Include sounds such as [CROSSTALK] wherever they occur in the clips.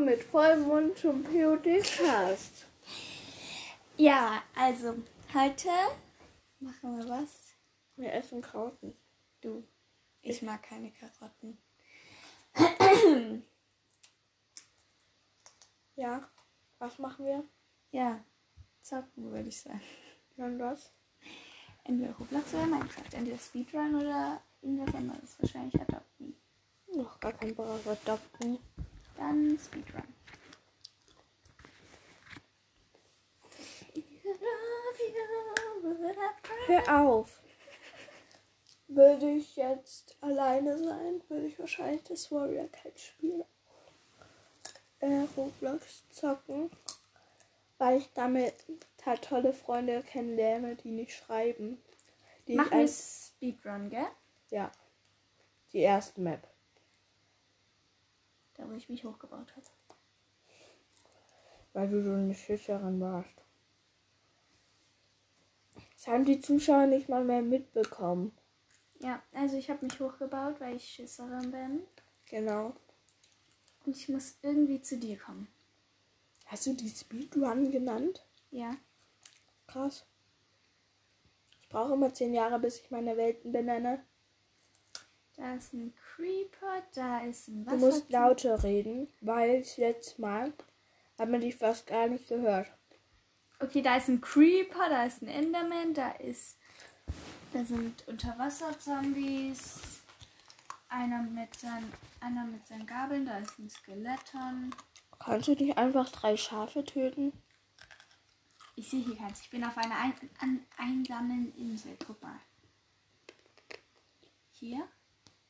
Und willkommen mit vollem Mund zum POD-Cast. Ja, also heute machen wir was. Wir essen Karotten. Du, ich mag keine Karotten. Ja, was machen wir? Ja, zocken würde ich sagen. Dann was? Entweder Roblox oder Minecraft. Entweder Speedrun oder irgendwas anderes. Wahrscheinlich Adopten. Noch gar kein Bereich adopten. Dann Speedrun. Hör auf. Würde ich jetzt alleine sein, würde ich wahrscheinlich das Warrior Cat spielen. Äh, Roblox zocken. Weil ich damit halt tolle Freunde kennenlerne, die nicht schreiben. Die Mach ich mir Speedrun, gell? Ja. Die erste Map. Da, wo ich mich hochgebaut habe. Weil du so eine Schisserin warst. Das haben die Zuschauer nicht mal mehr mitbekommen. Ja, also ich habe mich hochgebaut, weil ich Schisserin bin. Genau. Und ich muss irgendwie zu dir kommen. Hast du die Speedrun genannt? Ja. Krass. Ich brauche immer zehn Jahre, bis ich meine Welten benenne. Da ist ein Creeper, da ist ein Du Wasser. musst lauter reden, weil das letzte Mal hat man dich fast gar nicht gehört. Okay, da ist ein Creeper, da ist ein Enderman, da ist. Da sind Unterwasser-Zombies. Einer mit, seinen, einer mit seinen Gabeln, da ist ein Skeleton. Kannst du nicht einfach drei Schafe töten? Ich sehe hier keins. Ich bin auf einer ein, an, einsamen Insel. Guck mal. Hier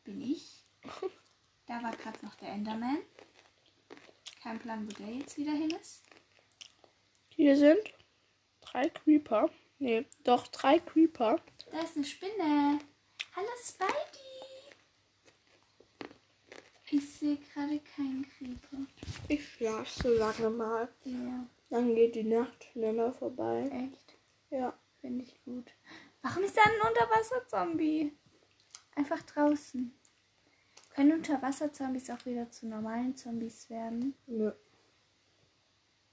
bin ich. Da war gerade noch der Enderman. Kein Plan, wo der jetzt wieder hin ist. Hier sind drei Creeper. Nee, doch drei Creeper. Da ist eine Spinne. Hallo Spidey. Ich sehe gerade keinen Creeper. Ich schlaf so lange mal. Ja, Dann geht die Nacht schneller vorbei. echt. Ja. Finde ich gut. Warum ist da ein Unterwasser-Zombie? Einfach draußen. Können Unterwasser-Zombies auch wieder zu normalen Zombies werden? Nö.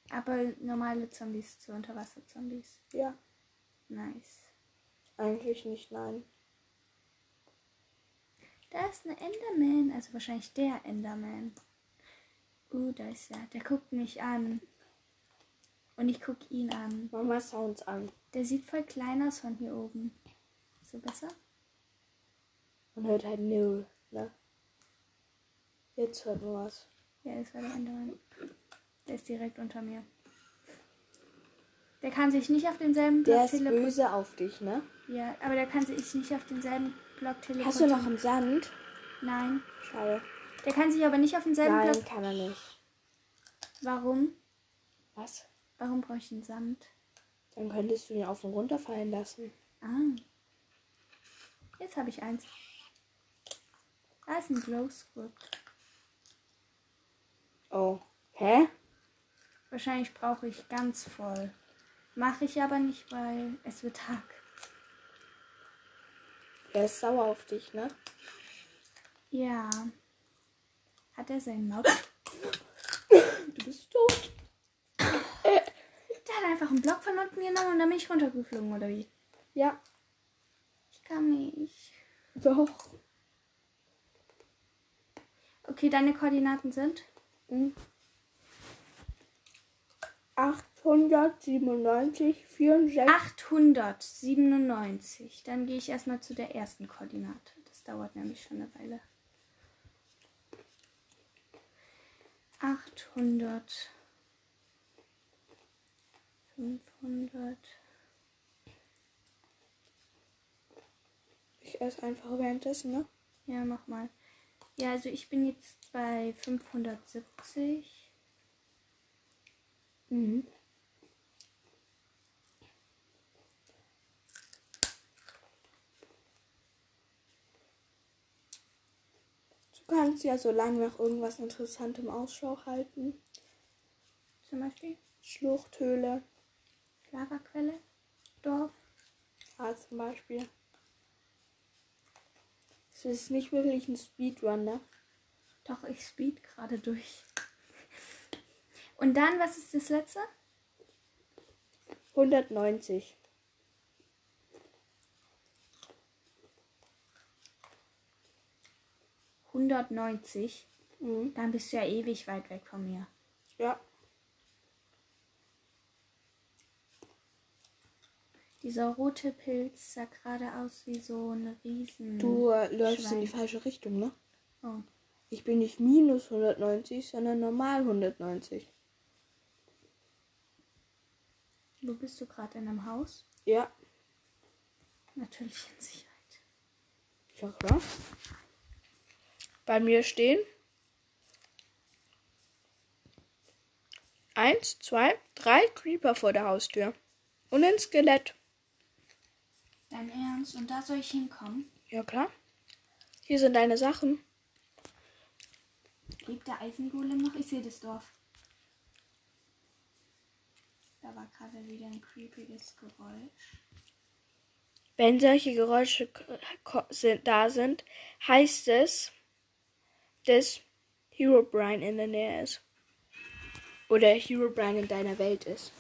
Aber normale Zombies zu Unterwasser-Zombies. Ja. Nice. Eigentlich nicht, nein. Da ist eine Enderman. Also wahrscheinlich der Enderman. Uh, da ist er. Der guckt mich an. Und ich gucke ihn an. Mama Sounds an. Der sieht voll klein aus von hier oben. So besser? Man hört halt null, ne? Jetzt hört man was. Ja, das war der Enderman. Der ist direkt unter mir. Der kann sich nicht auf denselben Der Block ist teleportieren. böse auf dich, ne? Ja, aber der kann sich nicht auf denselben Block teleportieren. Hast du noch einen Sand? Nein. Schade. Der kann sich aber nicht auf denselben Nein, Block. kann er nicht. Warum? Was? Warum brauche ich einen Sand? Dann könntest du ihn auf und runter fallen lassen. Ah. Jetzt habe ich eins. Da ist ein Glow Script. Oh. Hä? Wahrscheinlich brauche ich ganz voll. Mache ich aber nicht, weil es wird Tag. Er ist sauer auf dich, ne? Ja. Hat er seinen Maul? Du bist tot. Der hat einfach einen Block von unten genommen und dann bin ich runtergeflogen, oder wie? Ja. Ich kann nicht. Doch. Okay, deine Koordinaten sind? Hm. 897, 64. 897. Dann gehe ich erstmal zu der ersten Koordinate. Das dauert nämlich schon eine Weile. 800. 500. Ich esse einfach währenddessen, ne? Ja, mach mal. Ja, also ich bin jetzt bei 570. Mhm. Du kannst ja so lange nach irgendwas Interessantem Ausschau halten. Zum Beispiel Schluchthöhle, Lavaquelle, Dorf. ja, zum Beispiel. Das ist nicht wirklich ein Speedrun, ne? Doch, ich speed gerade durch. Und dann, was ist das letzte? 190. Hundertneunzig. Mhm. Dann bist du ja ewig weit weg von mir. Ja. Dieser rote Pilz sah gerade aus wie so eine riesen... Du äh, läufst in die falsche Richtung, ne? Oh. Ich bin nicht minus 190, sondern normal 190. Wo bist du gerade in einem Haus? Ja. Natürlich in Sicherheit. Ja, klar. Bei mir stehen eins, zwei, drei Creeper vor der Haustür. Und ein Skelett. Dein Ernst? Und da soll ich hinkommen? Ja, klar. Hier sind deine Sachen. Lebt der Eisengolem noch? Ich sehe das Dorf. Da war gerade wieder ein creepiges Geräusch. Wenn solche Geräusche sind, da sind, heißt es, dass Herobrine in der Nähe ist. Oder Herobrine in deiner Welt ist.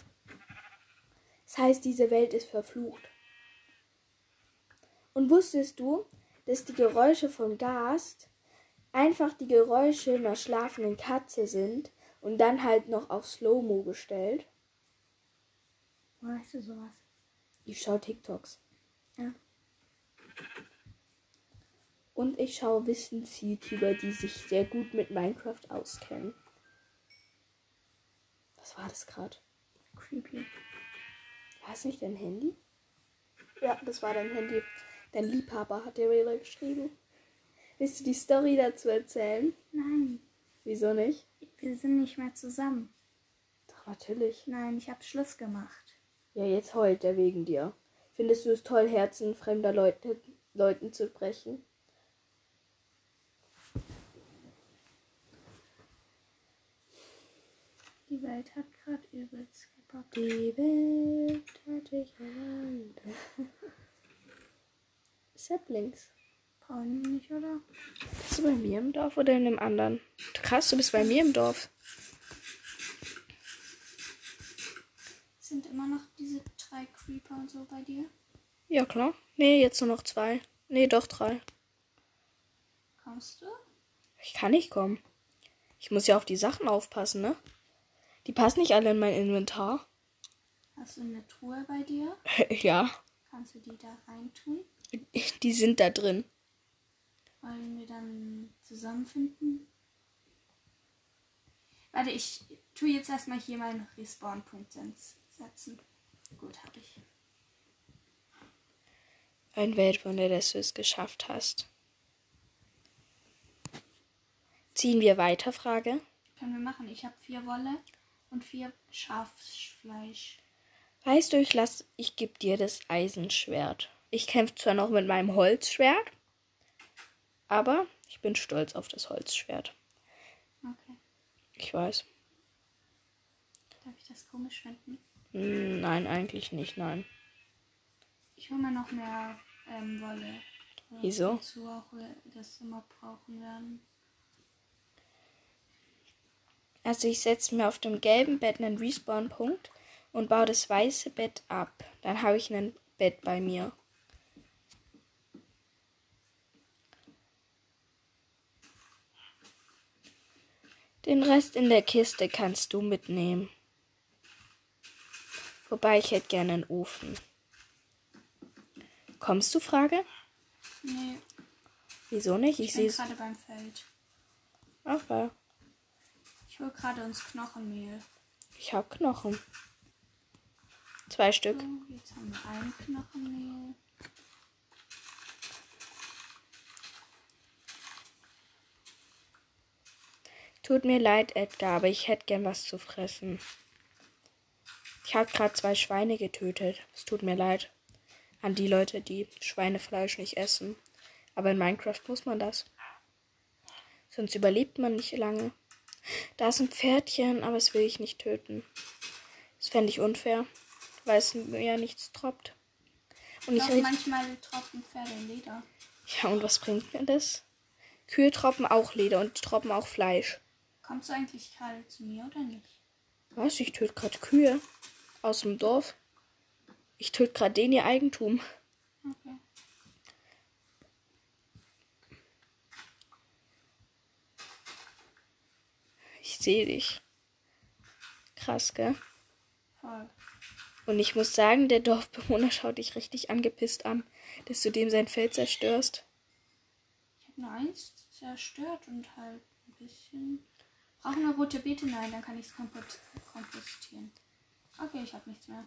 Das heißt, diese Welt ist verflucht. Und wusstest du, dass die Geräusche von Gast einfach die Geräusche einer schlafenden Katze sind und dann halt noch auf Slow-Mo gestellt? Weißt du sowas? Ich schaue TikToks. Ja. Und ich schaue Wissens-YouTuber, die sich sehr gut mit Minecraft auskennen. Was war das gerade? Creepy. War es nicht dein Handy? Ja, das war dein Handy. Dein Liebhaber hat dir wieder geschrieben. Willst du die Story dazu erzählen? Nein, Wieso nicht? wir sind nicht mehr zusammen. Doch, natürlich. Nein, ich habe Schluss gemacht. Ja, jetzt heult er wegen dir. Findest du es toll, Herzen fremder Leute, Leuten zu brechen? Die Welt hat gerade übelst gebockt. Die Welt hat dich allein. [LAUGHS] Saplings. Nicht, oder? Bist du bei mir im Dorf oder in einem anderen? Krass, du bist bei mir im Dorf. Sind immer noch diese drei Creeper und so bei dir? Ja, klar. Nee, jetzt nur noch zwei. Nee, doch drei. Kommst du? Ich kann nicht kommen. Ich muss ja auf die Sachen aufpassen, ne? Die passen nicht alle in mein Inventar. Hast du eine Truhe bei dir? [LAUGHS] ja, Kannst du die da reintun? die sind da drin. Wollen wir dann zusammenfinden? Warte, ich tue jetzt erstmal hier meinen Respawn-Punkt setzen. Gut, habe ich. Ein Weltwunder, dass du es geschafft hast. Ziehen wir weiter, Frage. Können wir machen. Ich habe vier Wolle und vier Schafsfleisch. Weißt du, ich lass, ich geb dir das Eisenschwert. Ich kämpfe zwar noch mit meinem Holzschwert, aber ich bin stolz auf das Holzschwert. Okay. Ich weiß. Darf ich das komisch finden? Hm, Nein, eigentlich nicht, nein. Ich hole mir noch mehr ähm, Wolle. Äh, Wieso? Wozu auch wir das immer brauchen werden. Also ich setze mir auf dem gelben Bett einen Respawn-Punkt und baue das weiße Bett ab. Dann habe ich ein Bett bei mir. Den Rest in der Kiste kannst du mitnehmen. Wobei ich hätte gerne einen Ofen. Kommst du, Frage? Nee, Wieso nicht? Ich ich bin gerade beim Feld. Okay. Ich hole gerade uns Knochenmehl. Ich habe Knochen. Zwei Stück. So, jetzt haben wir ein Knochenmehl. Tut mir leid, Edgar, aber ich hätte gern was zu fressen. Ich habe gerade zwei Schweine getötet. Es tut mir leid. An die Leute, die Schweinefleisch nicht essen. Aber in Minecraft muss man das. Sonst überlebt man nicht lange. Da ist ein Pferdchen, aber es will ich nicht töten. Das fände ich unfair, weil es mir ja nichts troppt. Und ich Doch red- manchmal trocken Pferde Leder. Ja, und was bringt mir das? Kühe troppen auch Leder und troppen auch Fleisch. Kommst du eigentlich gerade zu mir oder nicht? Was? Ich töte gerade Kühe aus dem Dorf. Ich töte gerade den ihr Eigentum. Okay. Ich sehe dich. Krass, gell? Voll. Und ich muss sagen, der Dorfbewohner schaut dich richtig angepisst an, dass du dem sein Feld zerstörst. Ich habe nur eins zerstört und halt ein bisschen. Brauche eine rote Beete? Nein, dann kann ich es kompostieren. Okay, ich habe nichts mehr.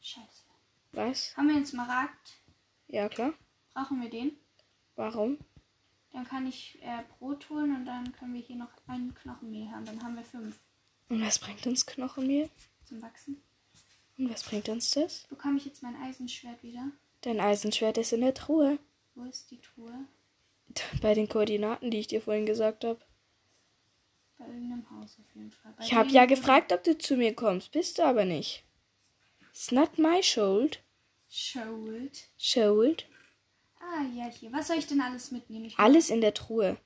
Scheiße. Was? Haben wir einen Smaragd? Ja, klar. Brauchen wir den? Warum? Dann kann ich äh, Brot holen und dann können wir hier noch einen Knochenmehl haben. Dann haben wir fünf Und was bringt uns Knochenmehl? zum Wachsen. Und was bringt uns das? Bekomme ich jetzt mein Eisenschwert wieder? Dein Eisenschwert ist in der Truhe. Wo ist die Truhe? Bei den Koordinaten, die ich dir vorhin gesagt habe. Bei irgendeinem Haus auf jeden Fall. Bei Ich habe ja gefragt, ob du zu mir kommst. Bist du aber nicht. It's not my should. Schuld. Should. Ah, ja, hier. Was soll ich denn alles mitnehmen? Ich Alles in der Truhe.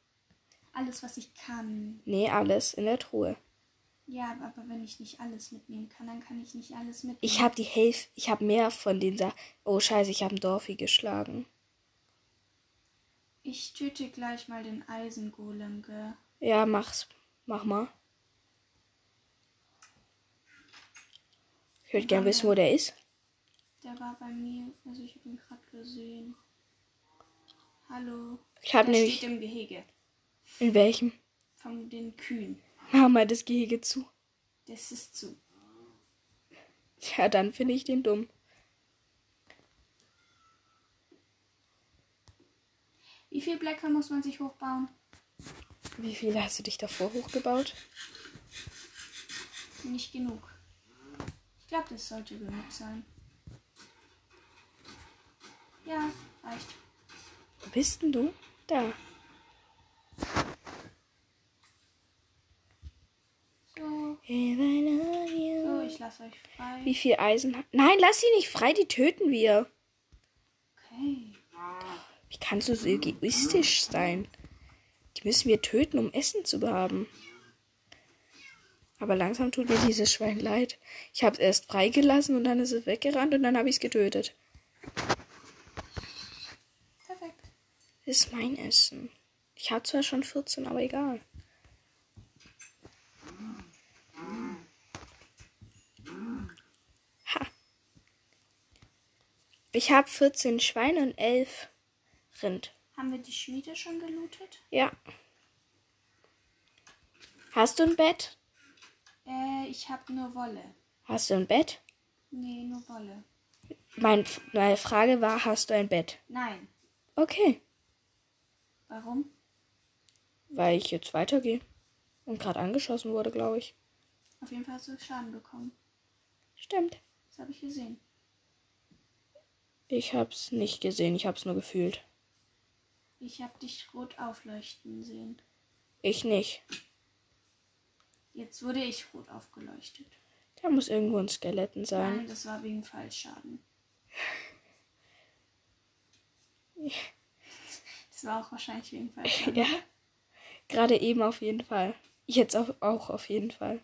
alles, was ich kann. Nee, alles in der Truhe. Ja, aber wenn ich nicht alles mitnehmen kann, dann kann ich nicht alles mitnehmen. Ich habe die Hälfte, ich habe mehr von den Sachen. Oh scheiße, ich habe einen Dorfi geschlagen. Ich töte gleich mal den Eisengolem, gell? Ja, mach's. Mach mal. Ich würde gern wissen, wo der ist. Der war bei mir. Also ich habe ihn gerade gesehen. Hallo. Ich habe nämlich. steht im Gehege. In welchem? Von den Kühen. Mach mal das Gehege zu. Das ist zu. Ja, dann finde ich den dumm. Wie viel Blöcke muss man sich hochbauen? Wie viele hast du dich davor hochgebaut? Nicht genug. Ich glaube, das sollte genug sein. Ja, reicht. Wo bist denn du? Da. So, so, ich lasse euch frei. Wie viel Eisen? hat- Nein, lass sie nicht frei, die töten wir. Wie kannst du so egoistisch sein? Die müssen wir töten, um Essen zu haben. Aber langsam tut mir dieses Schwein leid. Ich habe es erst freigelassen und dann ist es weggerannt und dann habe ich es getötet. Perfekt. Das ist mein Essen. Ich habe zwar schon 14, aber egal. Ha. Ich habe 14 Schweine und 11 Rind. Haben wir die Schmiede schon gelootet? Ja. Hast du ein Bett? Äh, ich habe nur Wolle. Hast du ein Bett? Nee, nur Wolle. Mein, meine Frage war, hast du ein Bett? Nein. Okay, Warum? weil ich jetzt weitergehe. Und gerade angeschossen wurde, glaube ich. Auf jeden Fall hast du Schaden bekommen. Stimmt. Das habe ich gesehen. Ich hab's nicht gesehen, ich hab's nur gefühlt. Ich habe dich rot aufleuchten sehen. Ich nicht. Jetzt wurde ich rot aufgeleuchtet. Da muss irgendwo ein Skeletten sein. Nein, das war wegen Fallschaden. Das war auch wahrscheinlich wegen Fallschaden. Ja. Gerade eben auf jeden Fall. Jetzt auch, auch auf jeden Fall.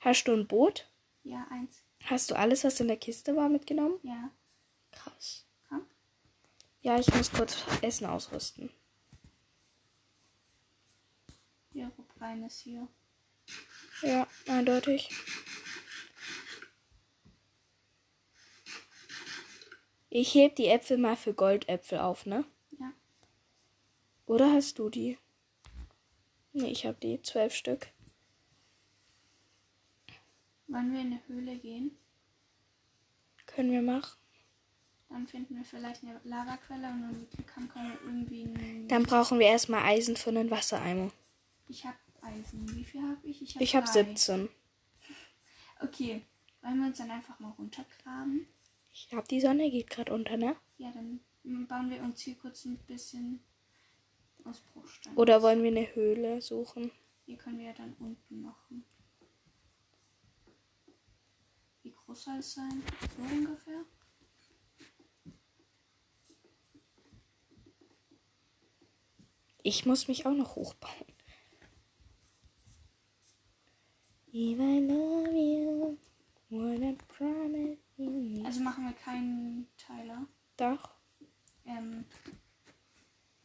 Hast du ein Boot? Ja, eins. Hast du alles, was in der Kiste war, mitgenommen? Ja. Krass. Ja, ich muss kurz Essen ausrüsten. Hier, rein ist hier. Ja, eindeutig. Ich heb die Äpfel mal für Goldäpfel auf, ne? Ja. Oder hast du die? Nee, ich hab die. Zwölf Stück. Wollen wir in eine Höhle gehen? Können wir machen. Dann finden wir vielleicht eine Lavaquelle und dann kann können wir irgendwie. Dann brauchen wir erstmal Eisen für einen Wassereimer. Ich habe Eisen. Wie viel habe ich? Ich habe Ich hab drei. 17. Okay. Wollen wir uns dann einfach mal runtergraben? Ich hab die Sonne geht gerade unter, ne? Ja, dann bauen wir uns hier kurz ein bisschen aus Bruchstein. Oder wollen wir eine Höhle suchen? Hier können wir ja dann unten machen. Wie groß soll es sein? So ungefähr? Ich muss mich auch noch hochbauen. If I love you, what I promise you. Also machen wir keinen Teiler. Doch. Ähm,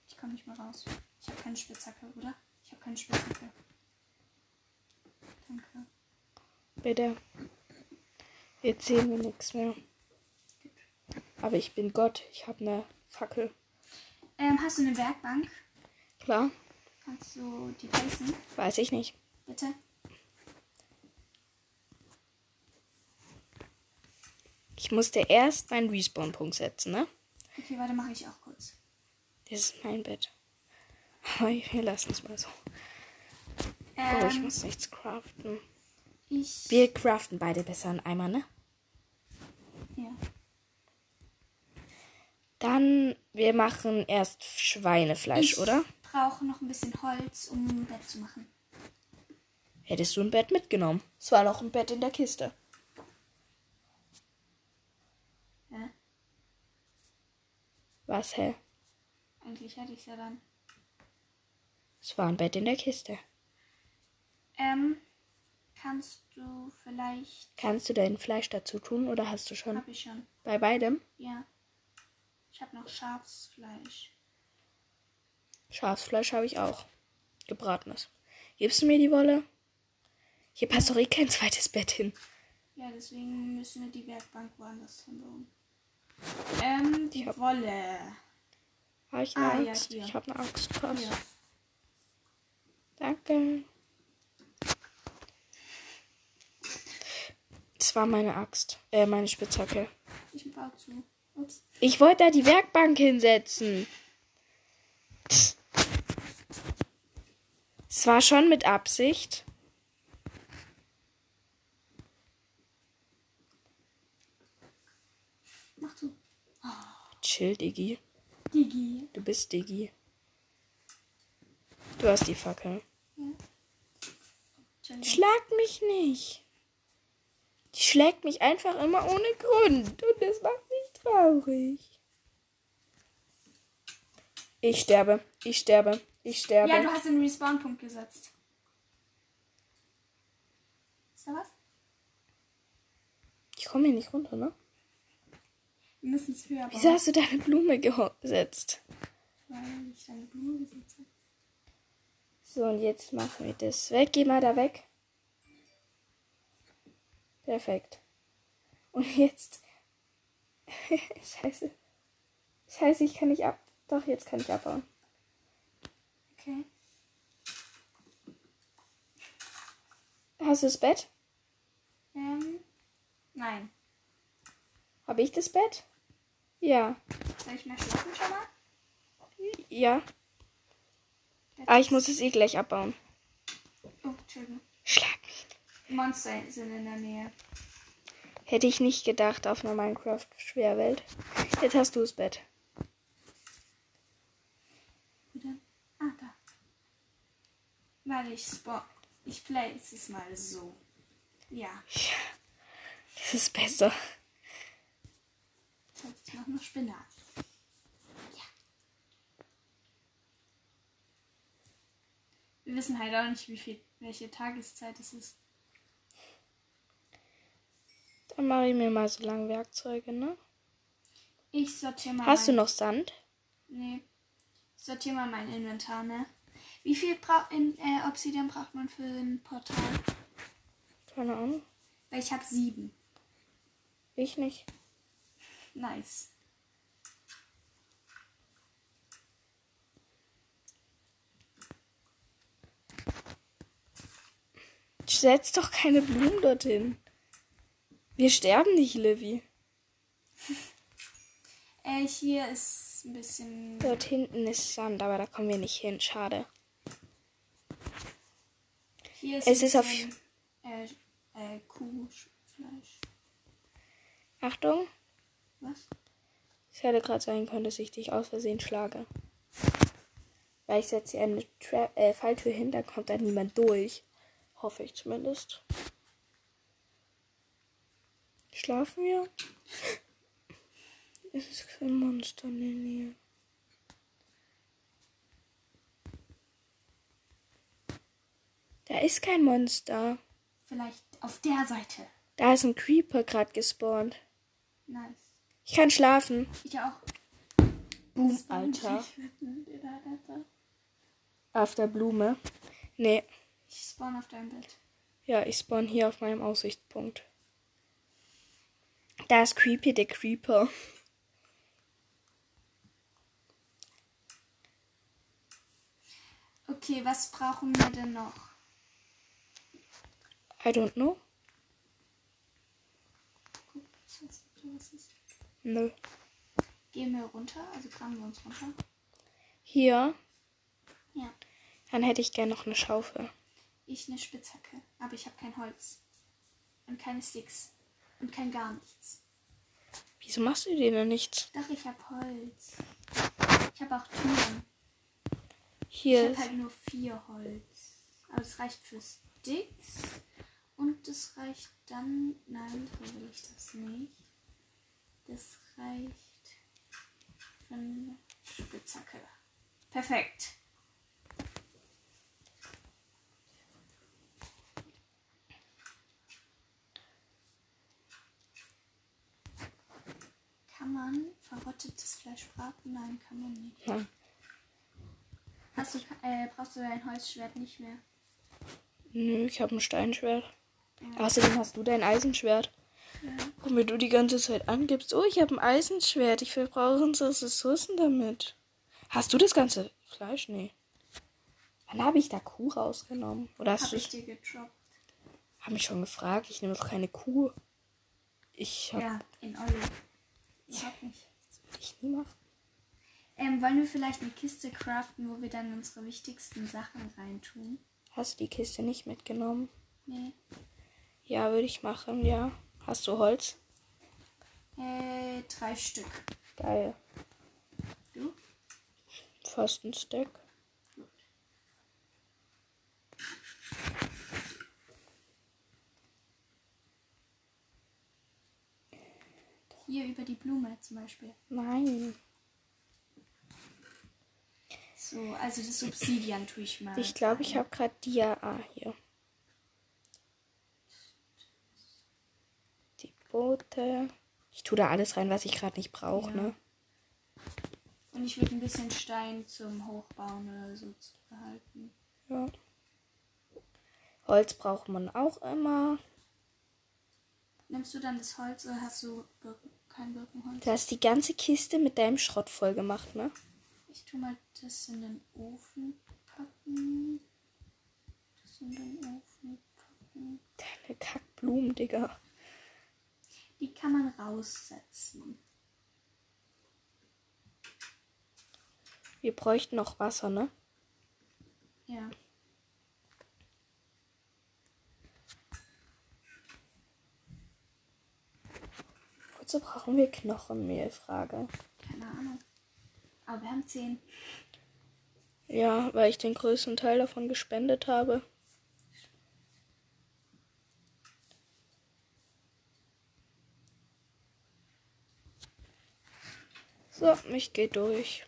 ich komme nicht mehr raus. Ich habe keine Spitzhacke, oder? Ich habe keine Spitzhacke. Danke. Bitte. Jetzt sehen wir nichts mehr. Aber ich bin Gott. Ich habe eine Fackel. Ähm, hast du eine Werkbank? Klar. Kannst du die placen? Weiß ich nicht. Bitte? Ich musste erst meinen Respawn-Punkt setzen, ne? Okay, warte, mache ich auch kurz. Das ist mein Bett. Aber wir lassen es mal so. Ähm, Oh, ich muss nichts craften. ich Wir craften beide besser einen Eimer, ne? ja. Dann, wir machen erst Schweinefleisch, ich oder? Brauche noch ein bisschen Holz, um ein Bett zu machen. Hättest du ein Bett mitgenommen? Es war noch ein Bett in der Kiste. Ja, Was, hä? eigentlich hätte ich es ja dann. Es war ein Bett in der Kiste. Ähm, kannst du vielleicht. Kannst du dein Fleisch dazu tun oder hast du schon Hab ich schon. bei beidem? Ja. Ich habe noch Schafsfleisch. Schafsfleisch habe ich auch. Gebratenes. Gibst du mir die Wolle? Hier passt doch eh kein zweites Bett hin. Ja, deswegen müssen wir die Werkbank woanders hinbauen. Ähm, die hab- Wolle. Habe ich eine Ah, ja, Axt? hier. ich habe eine Axt. Krass. Ja. Danke. Das war meine Axt. Äh, meine Spitzhacke. Ich baue zu. Ups. Ich wollte da die Werkbank hinsetzen. Es war schon mit Absicht. Mach zu. Chill, Diggi. Digi. Du bist Diggi. Du hast die Fackel. Entschuldigung. Schlag mich nicht. Die schlägt mich einfach immer ohne Grund. Und das macht mich traurig. Ich sterbe. Ich sterbe. Ich sterbe. Ja, du hast den Respawn-Punkt gesetzt. Ist da was? ich komme hier nicht runter, ne? Wir müssen es höher bauen. Wieso hast du deine Blume gesetzt? Weil ich deine Blume gesetzt habe. So, und jetzt machen wir das weg. Geh mal da weg. Perfekt. Und jetzt. [LAUGHS] Scheiße. Scheiße, ich kann nicht ab. Doch, jetzt kann ich abbauen. Okay. Hast du das Bett? Ähm, nein. Habe ich das Bett? Ja. Soll ich mal schlafen schon mal? Ja. Ah, ich muss es eh gleich abbauen. Oh, Entschuldigung. Schlag. Monster sind in der Nähe. Hätte ich nicht gedacht auf einer Minecraft-Schwerwelt. Jetzt hast du das Bett. Wo denn? Ah, da. Warte, ich spawn. Ich place es mal so. Ja. Das ist besser. Jetzt noch eine Spinat. Ja. Wir wissen halt auch nicht, wie viel, welche Tageszeit es ist. Dann mache ich mir mal so lange Werkzeuge, ne? Ich sortiere mal. Hast du noch Sand? Nee. Ich sortiere mal mein Inventar, ne? Wie viel bra in, äh, Obsidian braucht man für ein Portal? Keine Ahnung. Weil ich habe sieben. Ich nicht. Nice. Setz doch keine Blumen dorthin. Wir sterben nicht, Livy. Äh, hier ist ein bisschen. Dort hinten ist Sand, aber da kommen wir nicht hin. Schade. Hier ist Es ist auf- Äh, äh, Kuhfleisch. Achtung. Was? Es hätte gerade sein können, dass ich dich aus Versehen schlage. Weil ich setze hier eine Tra äh, Falltür hin, da kommt da niemand durch. Hoffe ich zumindest. Schlafen wir? [LAUGHS] Es ist kein Monster in der Nähe. Da ist kein Monster. Vielleicht auf der Seite. Da ist ein Creeper gerade gespawnt. Nice. Ich kann schlafen. Ich auch. Boom, Alter. Auf der Blume. Nee. Ich spawn auf deinem Bett. Ja, ich spawn hier auf meinem Aussichtspunkt. Da ist Creepy der Creeper. Okay, was brauchen wir denn noch? I don't know. Guck, was was ist? Nö. Gehen wir runter, also graben wir uns runter. Hier. Ja. Dann hätte ich gerne noch eine Schaufel. Ich eine Spitzhacke, aber ich habe kein Holz. Und keine Sticks. Und kein gar nichts. Wieso machst du dir denn nichts? Doch, ich habe Holz. Ich habe auch Türen. Ich Hier. habe halt nur vier Holz. Aber das reicht für Sticks. Und das reicht dann. Nein, so will ich das nicht. Das reicht für eine Spitzhacke. Perfekt. Kann man verrottetes Fleisch braten? Nein, kann man nicht. Nein. Hast du, äh, brauchst du dein Holzschwert nicht mehr? Nö, ich habe ein Steinschwert. Ja. Außerdem hast du dein Eisenschwert. Ja. Womit du die ganze Zeit angibst. Oh, ich habe ein Eisenschwert. Ich verbrauche unsere Ressourcen damit. Hast du das ganze Fleisch? Nee. Wann habe ich da Kuh rausgenommen? Oder hast Hab du ich dir gedroppt. Hab mich schon gefragt. Ich nehme doch keine Kuh. Ich hab. Ja, in Olli. Ich hab nicht. Das würde ich nie machen. Ähm, wollen wir vielleicht eine Kiste craften, wo wir dann unsere wichtigsten Sachen reintun? Hast du die Kiste nicht mitgenommen? Nee. Ja, würde ich machen, ja. Hast du Holz? Äh, drei Stück. Geil. Du? Fast ein Stack. Hier über die Blume zum Beispiel. Nein. So, also das Obsidian tue ich mal. Ich glaube, ich habe gerade Dia. Ah, hier. Die Boote. Ich tue da alles rein, was ich gerade nicht brauche, Ja. ne? Und ich würde ein bisschen Stein zum Hochbauen oder so zu behalten. Ja. Holz braucht man auch immer. Nimmst du dann das Holz oder hast du Birken, kein Birkenholz? Du hast die ganze Kiste mit deinem Schrott voll gemacht, ne? Ich tue mal das in den Ofen packen. Das in den Ofen packen. Deine Kackblumen, Digga. Die kann man raussetzen. Wir bräuchten noch Wasser, ne? Ja. Wozu brauchen wir Knochenmehl? Frage. Keine Ahnung. Aber wir haben 10. Ja, weil ich den größten Teil davon gespendet habe. So, ich gehe durch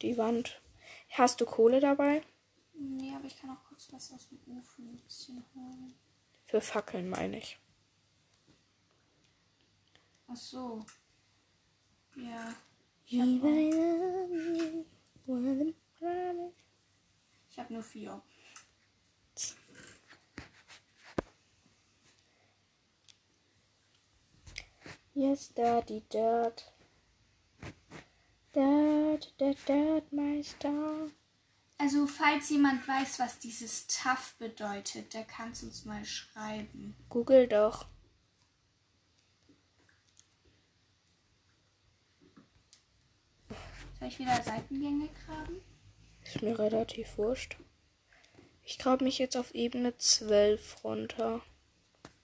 die Wand. Hast du Kohle dabei? Nee, aber ich kann auch kurz was aus dem Ofen ein bisschen holen. Für Fackeln meine ich. Ach so. Ja. Ich habe nur vier. Yes, Daddy Dirt. Dirt, Dirt, Dirt, Meister. Also, falls jemand weiß, was dieses Tough bedeutet, der kann es uns mal schreiben. Google doch. Soll ich wieder Seitengänge graben? Ist mir relativ wurscht. Ich grabe mich jetzt auf Ebene 12 runter.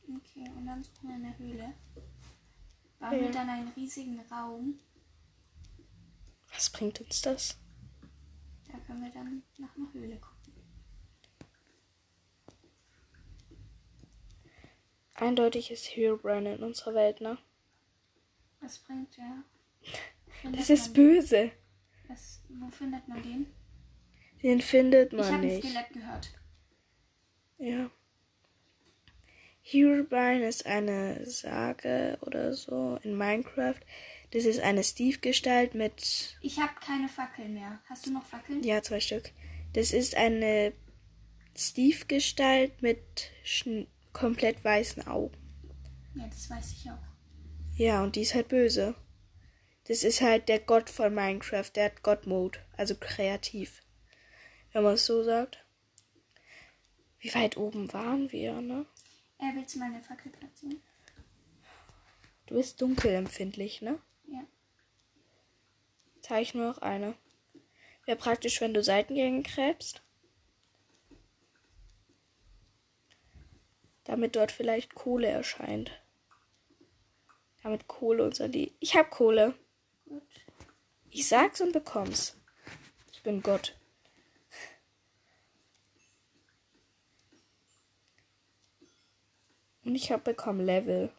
Okay, und dann suchen wir eine Höhle. Bauen Ja. wir dann einen riesigen Raum. Was bringt uns das? Da können wir dann nach einer Höhle gucken. Eindeutig ist Herobrine in unserer Welt, ne? Was bringt der? Findet Das ist böse. Was, wo findet man den? Den findet Ich man habe ein nicht. Skelett gehört. Ja. Herobrine ist eine Sage oder so in Minecraft. Das ist eine Steve-Gestalt mit, Ich habe keine Fackeln mehr. Hast du noch Fackeln? ja, zwei Stück. Das ist eine Steve-Gestalt mit komplett weißen Augen. Ja, das weiß ich auch. Ja, und die ist halt böse. Das ist halt der Gott von Minecraft. Der hat God-Mode, also kreativ. Wenn man es so sagt. Wie weit oben waren wir, ne? Äh, willst du meine Fackel platzieren? Du bist dunkelempfindlich, ne? Ja. Zeige ich nur noch eine. Wäre praktisch, wenn du Seitengänge gräbst. Damit dort vielleicht Kohle erscheint. Damit Kohle unser Lied. Ich hab Kohle. Gut. Ich sag's und bekomm's. Ich bin Gott. Und ich hab bekommen Level.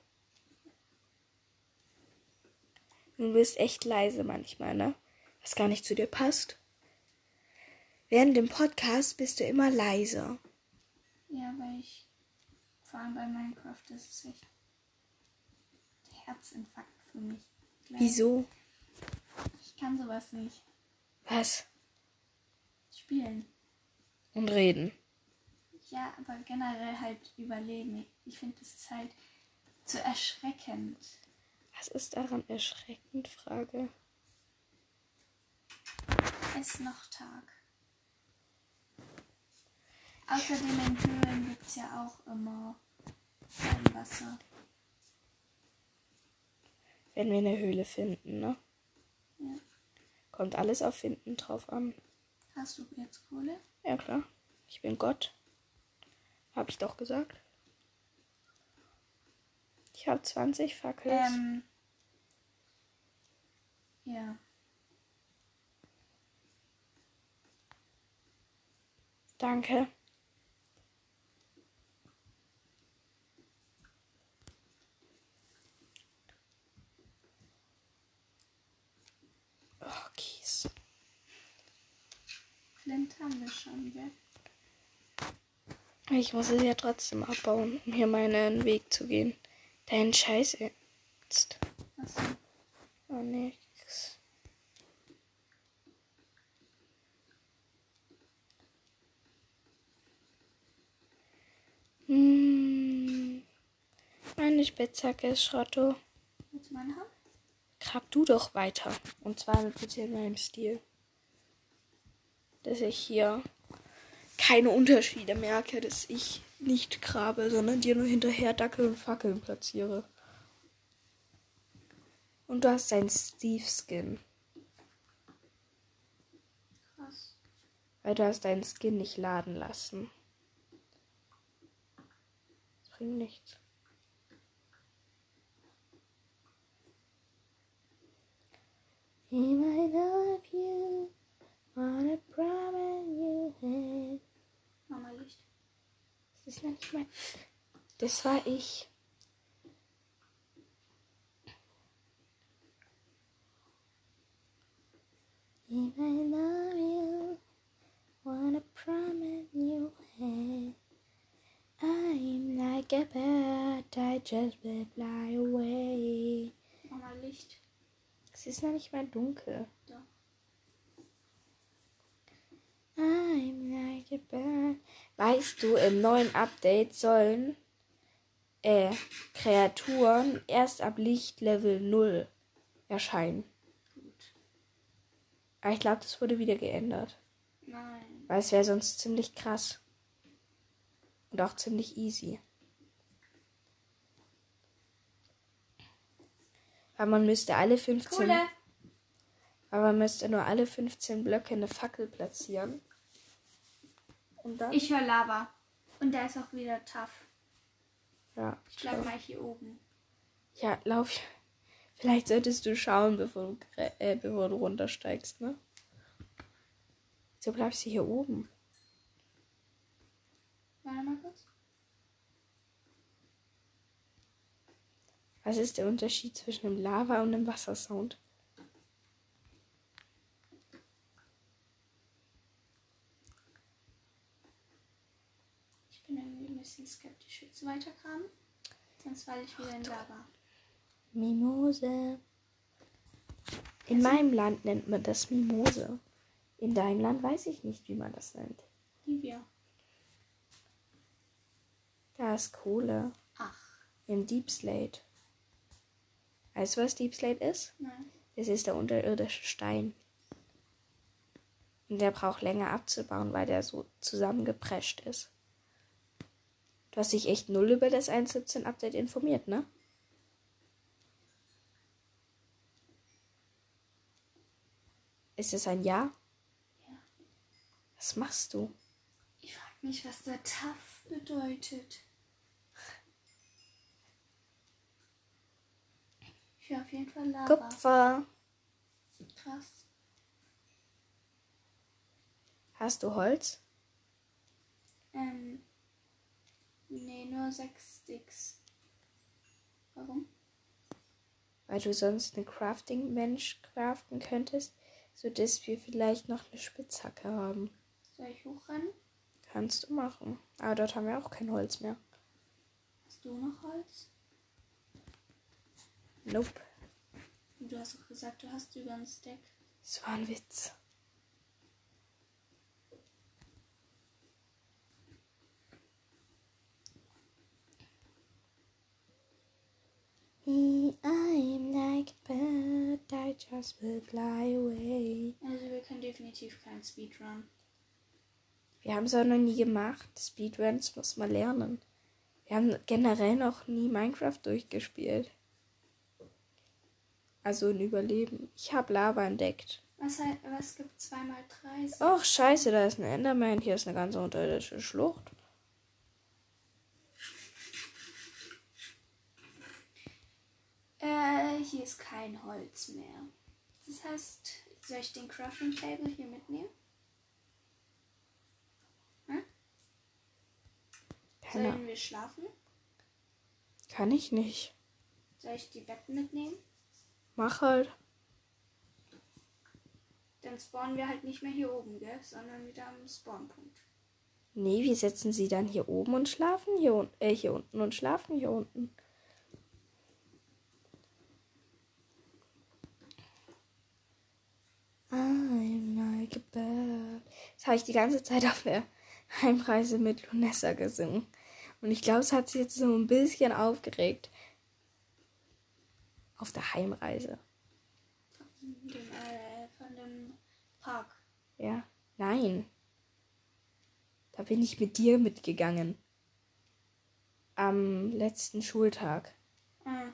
Du bist echt leise manchmal, ne? Was gar nicht zu dir passt. Während dem Podcast bist du immer leiser. Ja, weil ich vor allem bei Minecraft, das ist echt Herzinfarkt für mich. Gleich. Wieso? Ich kann sowas nicht Was? spielen. Und reden. Ja, aber generell halt überleben. Ich finde, das ist halt zu erschreckend. Was ist daran erschreckend? Frage. Es ist noch Tag. Außerdem in Höhlen gibt es ja auch immer kein Wasser. Wenn wir eine Höhle finden, ne? Ja. Kommt alles auf Finden drauf an. Hast du jetzt Kohle? Ja, klar. Ich bin Gott. Hab ich doch gesagt. Ich habe 20 Fackels. Ähm. Ja. Danke. Oh, Kies. Flint haben wir schon, gell? Ich muss es ja trotzdem abbauen, um hier meinen Weg zu gehen. Dein Scheiß jetzt. Achso. Oh, nix. Hm. Meine Spitzhacke ist Schrotto. Willst du meine haben? Grab du doch weiter. Und zwar mit bitte in meinem Stil. Dass ich hier keine Unterschiede merke, dass ich nicht grabe, sondern dir nur hinterher Dackel und Fackeln platziere. Und du hast deinen Steve-Skin. Krass. Weil du hast deinen Skin nicht laden lassen. Das bringt nichts. And I love you, wanna promise you had. Mama Licht. Das ist nicht mein. Das war ich. And I love you, wanna promise you had. I'm like a bird, I just will fly away. Mama Licht. Es ist noch nicht mal dunkel. Doch. I'm like a bird. Weißt du, im neuen Update sollen äh, Kreaturen erst ab Lichtlevel 0 erscheinen. Gut. Aber ich glaube, das wurde wieder geändert. Nein. Weil es wäre sonst ziemlich krass. Und auch ziemlich easy. Weil man müsste alle 15. Kohle. Aber man müsste nur alle 15 Blöcke eine Fackel platzieren. Und dann? Ich höre Lava. Und da ist auch wieder tough. ja, Ich bleib mal hier oben. Ja, lauf. Vielleicht solltest du schauen, bevor du, äh, bevor du runtersteigst, ne? So bleibst du hier oben. Warte mal kurz. Was ist der Unterschied zwischen einem Lava- und einem Wassersound? Ich bin irgendwie bisschen skeptisch. Willst du weitergraben? Sonst falle ich wieder in Lava. Mimose. In meinem Land nennt man das Mimose. In deinem Land weiß ich nicht, wie man das nennt. Livia. Da ist Kohle Ach, im Deep Slate. Weißt du, was Deep Slate ist? nein. Das ist der unterirdische Stein. Und der braucht länger abzubauen, weil der so zusammengeprescht ist. Du hast dich echt null über das 1.17 Update informiert, ne? Ist es ein Ja? Ja. Was machst du? Ich frage mich, was der TAF bedeutet. Höre auf jeden Fall Lava. Kupfer. Krass. Hast du Holz? Ähm. Nee, nur sechs Sticks. Warum? Weil du sonst einen Crafting-Mensch craften könntest, sodass wir vielleicht noch eine Spitzhacke haben. Soll ich hochrennen? Kannst du machen. Aber dort haben wir auch kein Holz mehr. Hast du noch Holz? Nope. Und du hast auch gesagt, du hast über einen Stack. Das war ein Witz. I'm like a bird, I just will fly away. Also wir können definitiv keinen Speedrun. Wir haben es auch noch nie gemacht. Speedruns muss man lernen. Wir haben generell noch nie Minecraft durchgespielt. Also ein Überleben. Ich habe Lava entdeckt. Was, was gibt 2 mal 3? Och, scheiße, da ist ein Enderman. Hier ist eine ganz unterirdische Schlucht. Äh, hier ist kein Holz mehr. Das heißt, soll ich den Crafting Table hier mitnehmen? Keine Sollen wir schlafen? Kann ich nicht. Soll ich die Betten mitnehmen? Mach halt. Dann spawnen wir halt nicht mehr hier oben, gell? Sondern wieder am Spawnpunkt. Nee, wir setzen sie dann hier oben und schlafen hier, un äh, hier unten und schlafen hier unten. I'm like a bird. Das habe ich die ganze Zeit auf der Heimreise mit Lunessa gesungen. Und ich glaube, es hat sie jetzt so ein bisschen aufgeregt. Auf der Heimreise. Von dem, äh, von dem Park. Ja? Nein. Da bin ich mit dir mitgegangen. Am letzten Schultag. Ah.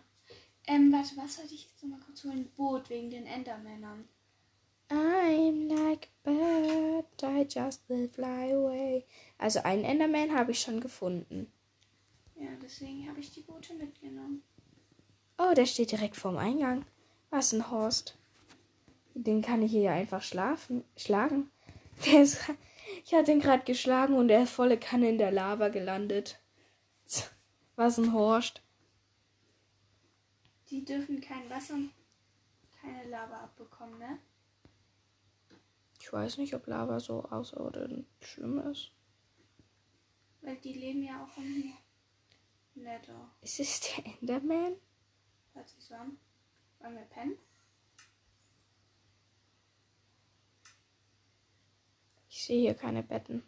Ähm, warte, was wollte ich jetzt noch mal kurz holen? Boot wegen den Endermännern. I'm like a bird, I just will fly away. Also einen Enderman habe ich schon gefunden. Ja, deswegen habe ich die Boote mitgenommen. Oh, der steht direkt vorm Eingang. Was ein Horst. Den kann ich hier ja einfach schlafen, schlagen. [LAUGHS] Der ist, ich hatte ihn gerade geschlagen und er ist volle Kanne in der Lava gelandet. [LAUGHS] Was ein Horst. Die dürfen kein Wasser und keine Lava abbekommen, ne? Ich weiß nicht, ob Lava so außerordentlich schlimm ist. Weil die leben ja auch im Nether. Ist es der Enderman? So an. Wollen wir pennen? Ich sehe hier keine Betten.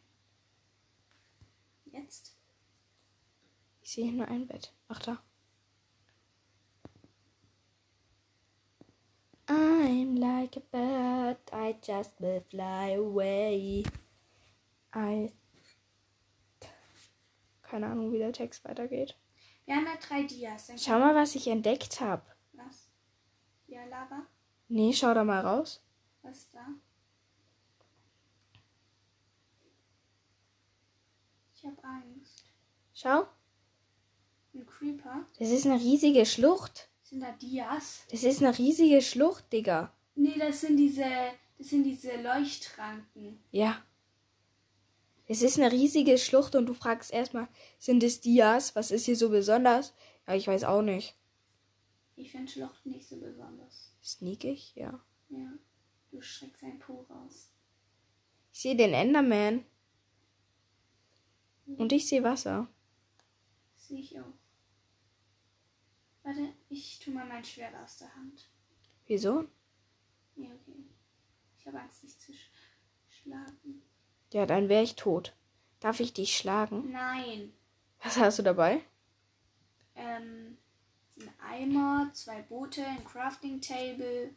Jetzt? Ich sehe hier nur ein Bett. Ach da. I'm like a bird, I just will fly away. I. Keine Ahnung, wie der Text weitergeht. Wir haben ja drei Dias. Dann Schau mal, was ich entdeckt habe. Was? Ja, Lava? Nee, schau da mal raus. Was ist da? Ich hab Angst. Schau, Ein Creeper? das ist eine riesige Schlucht. Sind da Dias? Das ist eine riesige Schlucht, Digga. Nee, das sind diese. Das sind diese Leuchtranken. Ja. Es ist eine riesige Schlucht und du fragst erstmal, sind es Dias? Was ist hier so besonders? Ja, ich weiß auch nicht. Ich finde Schluchten nicht so besonders. Sneakig? Ja. Ja. Du schreckst ein Po raus. Ich sehe den Enderman. Und ich sehe Wasser. Sehe ich auch. Warte, ich tue mal mein Schwert aus der Hand. Wieso? Ja, okay. Ich habe Angst, dich zu sch schlagen. Ja, dann wäre ich tot. Darf ich dich schlagen? Nein. Was hast du dabei? Ähm, ein Eimer, zwei Boote, ein Crafting Table,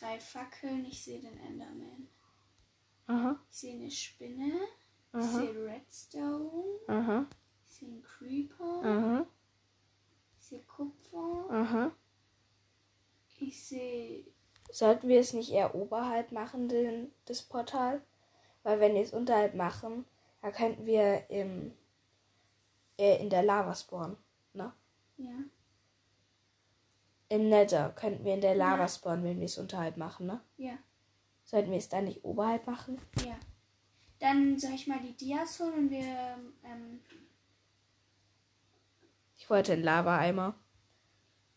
drei Fackeln. Ich sehe den Enderman. Aha, Ich sehe eine Spinne. Ich Aha. sehe Redstone. aha, Ich sehe einen Creeper. aha, Ich sehe Kupfer. aha. Ich sehe. Sollten wir es nicht eher oberhalb machen, den, das Portal? Weil wenn wir es unterhalb machen, da könnten wir im, äh, in der Lava spawnen. Ne? Ja. Im Nether könnten wir in der Lava Ja. spawnen, wenn wir es unterhalb machen, ne? Ja. Sollten wir es dann nicht oberhalb machen? Ja. Dann soll ich mal die Dias holen und wir. Ähm, Ich wollte einen Lava-Eimer.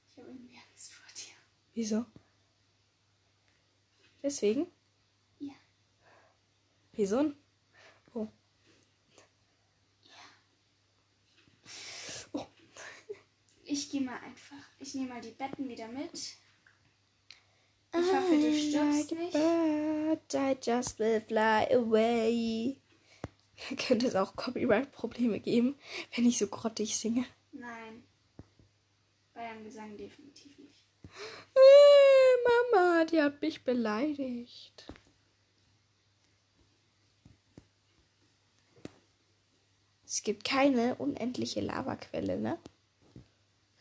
ich habe irgendwie Angst vor dir. Wieso? Deswegen? Ja. Wieso? Oh. Ich gehe mal einfach. Ich nehme mal die Betten wieder mit. Ich hoffe, du stirbst nicht. Bird, I just will fly away. [LAUGHS] Könnte es auch Copyright-Probleme geben, wenn ich so grottig singe? Nein. Bei einem Gesang definitiv nicht. Äh, Mama, die hat mich beleidigt. Es gibt keine unendliche Lavaquelle, ne?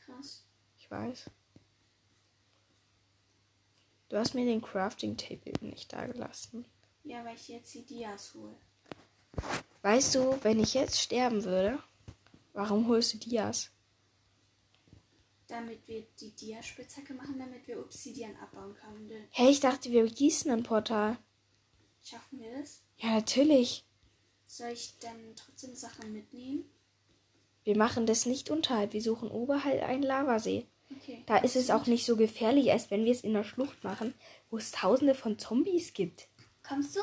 Krass. Ich weiß. Du hast mir den Crafting Table nicht dagelassen. Ja, weil ich jetzt die Dias hole. Weißt du, wenn ich jetzt sterben würde, warum holst du Dias? Damit wir die Dia-Spitzhacke machen, damit wir Obsidian abbauen können. Hey, ich dachte, wir gießen ein Portal. Schaffen wir das? Ja, natürlich. Soll ich dann trotzdem Sachen mitnehmen? Wir machen das nicht unterhalb. Wir suchen oberhalb einen Lavasee. Okay. Da ist es auch nicht so gefährlich, als wenn wir es in der Schlucht machen, wo es tausende von Zombies gibt. Kommst du?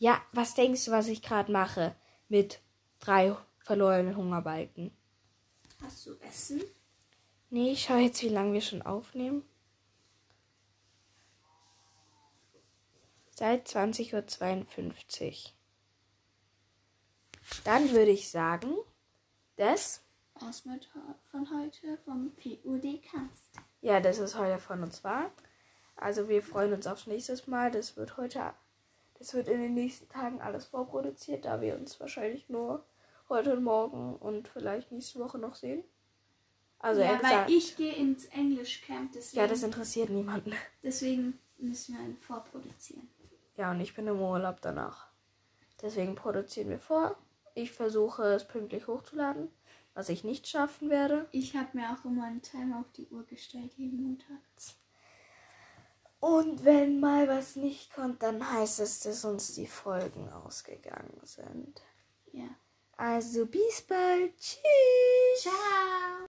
Ja, was denkst du, was ich gerade mache? Mit drei verlorenen Hungerbalken. Hast du Essen? Nee, ich schau jetzt, wie lange wir schon aufnehmen. Seit 20.52 Uhr. Dann würde ich sagen, das, Aus mit von heute vom PUD-Cast. ja, das ist heute von uns war. Also wir freuen uns aufs nächste Mal. Das wird heute, das wird in den nächsten Tagen alles vorproduziert, da wir uns wahrscheinlich nur heute und morgen und vielleicht nächste Woche noch sehen. Also ja, er weil gesagt, ich gehe ins Englischcamp, deswegen, ja, das interessiert niemanden. deswegen müssen wir einen vorproduzieren. Ja, und ich bin im Urlaub danach. Deswegen produzieren wir vor. Ich versuche es pünktlich hochzuladen, was ich nicht schaffen werde. Ich habe mir auch immer einen Timer auf die Uhr gestellt, jeden Montag. Und wenn mal was nicht kommt, dann heißt es, dass uns die Folgen ausgegangen sind. Ja. Also bis bald. Tschüss. Ciao!